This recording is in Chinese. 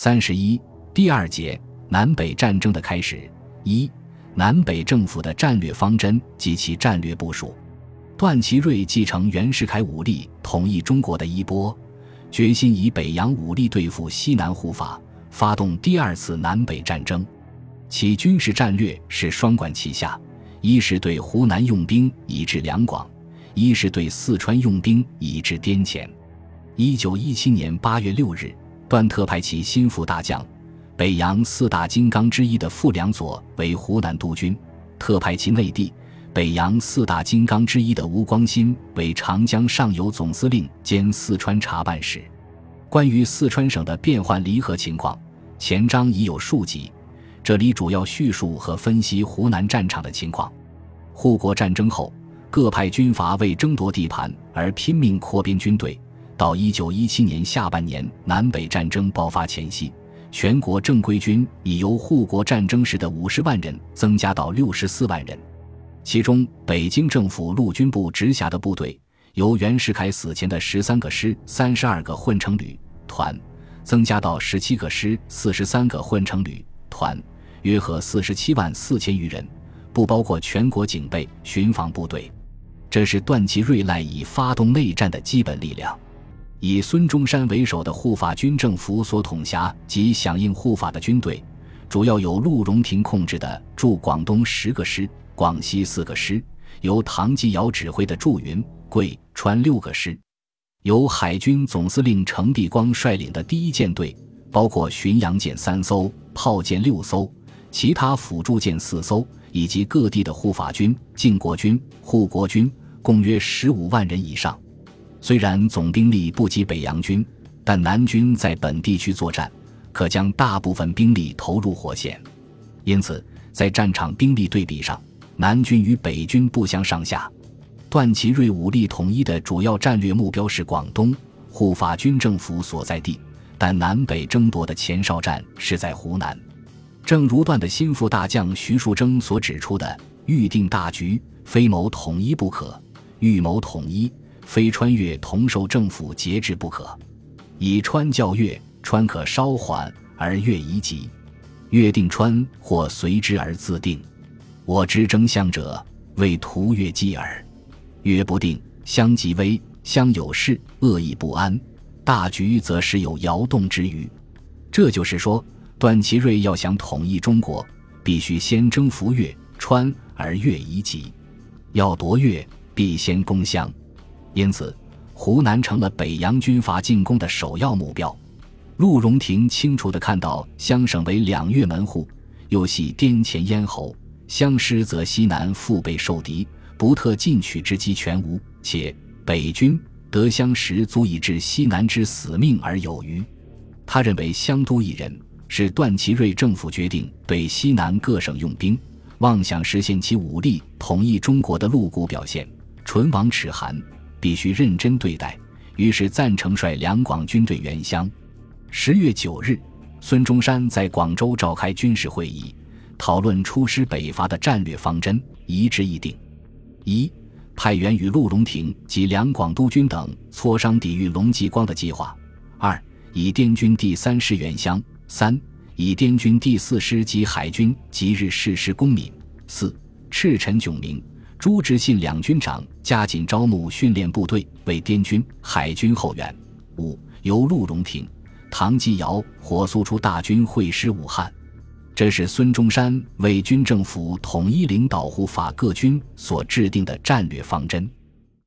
三十一第二节南北战争的开始。一、南北政府的战略方针及其战略部署。段祺瑞继承袁世凯武力统一中国的衣钵，决心以北洋武力对付西南护法，发动第二次南北战争。其军事战略是双管齐下：一是对湖南用兵以至两广，一是对四川用兵以至滇黔。一九一七年八月六日。段特派其心腹大将，北洋四大金刚之一的傅良佐为湖南督军，特派其内弟，北洋四大金刚之一的吴光新为长江上游总司令兼四川查办使。关于四川省的变换离合情况，前章已有数集，这里主要叙述和分析湖南战场的情况。护国战争后，各派军阀为争夺地盘而拼命扩编军队。到一九一七年下半年，南北战争爆发前夕，全国正规军已由护国战争时的五十万人增加到六十四万人。其中，北京政府陆军部直辖的部队由袁世凯死前的十三个师、三十二个混成旅团，增加到十七个师、四十三个混成旅团，约合四十七万四千余人，不包括全国警备、巡防部队。这是段祺瑞赖以发动内战的基本力量。以孙中山为首的护法军政府所统辖及响应护法的军队，主要由陆荣廷控制的驻广东十个师、广西四个师，由唐继尧指挥的驻云贵川六个师，由海军总司令程璧光率领的第一舰队，包括巡洋舰三艘、炮舰六艘、其他辅助舰四艘，以及各地的护法军、靖国军、护国军，共约十五万人以上。虽然总兵力不及北洋军，但南军在本地区作战，可将大部分兵力投入火线，因此在战场兵力对比上，南军与北军不相上下。段祺瑞武力统一的主要战略目标是广东护法军政府所在地，但南北争夺的前哨战是在湖南。正如段的心腹大将徐树铮所指出的：“预定大局，非谋统一不可；欲谋统一。”非川越同受政府节制不可，以川教越，川可稍缓而越宜急；越定川，或随之而自定。我之争相者，为图越计耳。曰不定，相即危，相有事，恶意不安。大局则时有摇动之余。这就是说，段祺瑞要想统一中国，必须先征服越川而越宜急；要夺越，必先攻湘。因此，湖南成了北洋军阀进攻的首要目标。陆荣廷清楚地看到湘省为两粤门户，又系滇黔咽喉，湘师则西南腹背受敌，不特进取之机全无。且北军得湘时足以致西南之死命而有余。他认为湘都一人是段祺瑞政府决定对西南各省用兵，妄想实现其武力统一中国的露骨表现，唇亡齿寒。必须认真对待，于是赞成率两广军队援湘。十月九日，孙中山在广州召开军事会议，讨论出师北伐的战略方针，一致议定：一、派员与陆荣廷及两广督军等磋商抵御龙继光的计划；二、以滇军第三师援湘；三、以滇军第四师及海军即日誓师攻闽；四、赤陈炯明。朱执信两军长加紧招募训练部队，为滇军、海军后援。五由陆荣廷、唐继尧火速出大军会师武汉。这是孙中山为军政府统一领导护法各军所制定的战略方针。